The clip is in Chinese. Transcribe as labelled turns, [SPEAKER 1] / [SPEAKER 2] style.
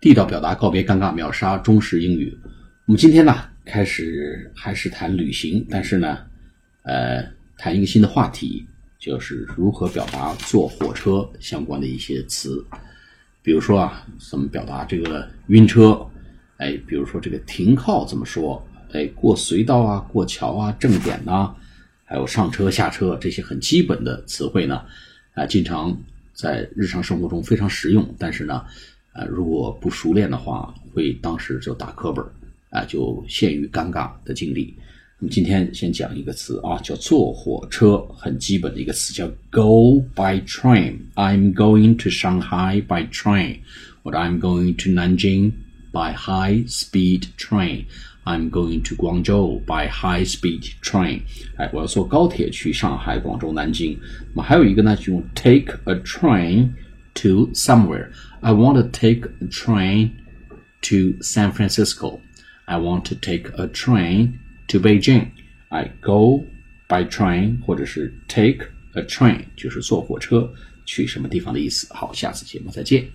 [SPEAKER 1] 地道表达，告别尴尬，秒杀中式英语。我们今天呢，开始还是谈旅行，但是呢，呃，谈一个新的话题，就是如何表达坐火车相关的一些词。比如说啊，怎么表达这个晕车？哎，比如说这个停靠怎么说？哎，过隧道啊，过桥啊，正点呐，还有上车下车这些很基本的词汇呢，啊，经常在日常生活中非常实用，但是呢。啊，如果不熟练的话，会当时就打磕本啊，就陷于尴尬的境地。那么今天先讲一个词啊，叫坐火车，很基本的一个词叫 go by train。I'm going to Shanghai by train，或者 I'm going to Nanjing by high speed train。I'm going to Guangzhou by high speed train。哎，我要坐高铁去上海、广州、南京。那么还有一个呢，就用 take a train to somewhere。I want to take a train to San Francisco. I want to take a train to Beijing. I go by train 或者是 take a train 就是坐火车去什么地方的意思。好，下次节目再见。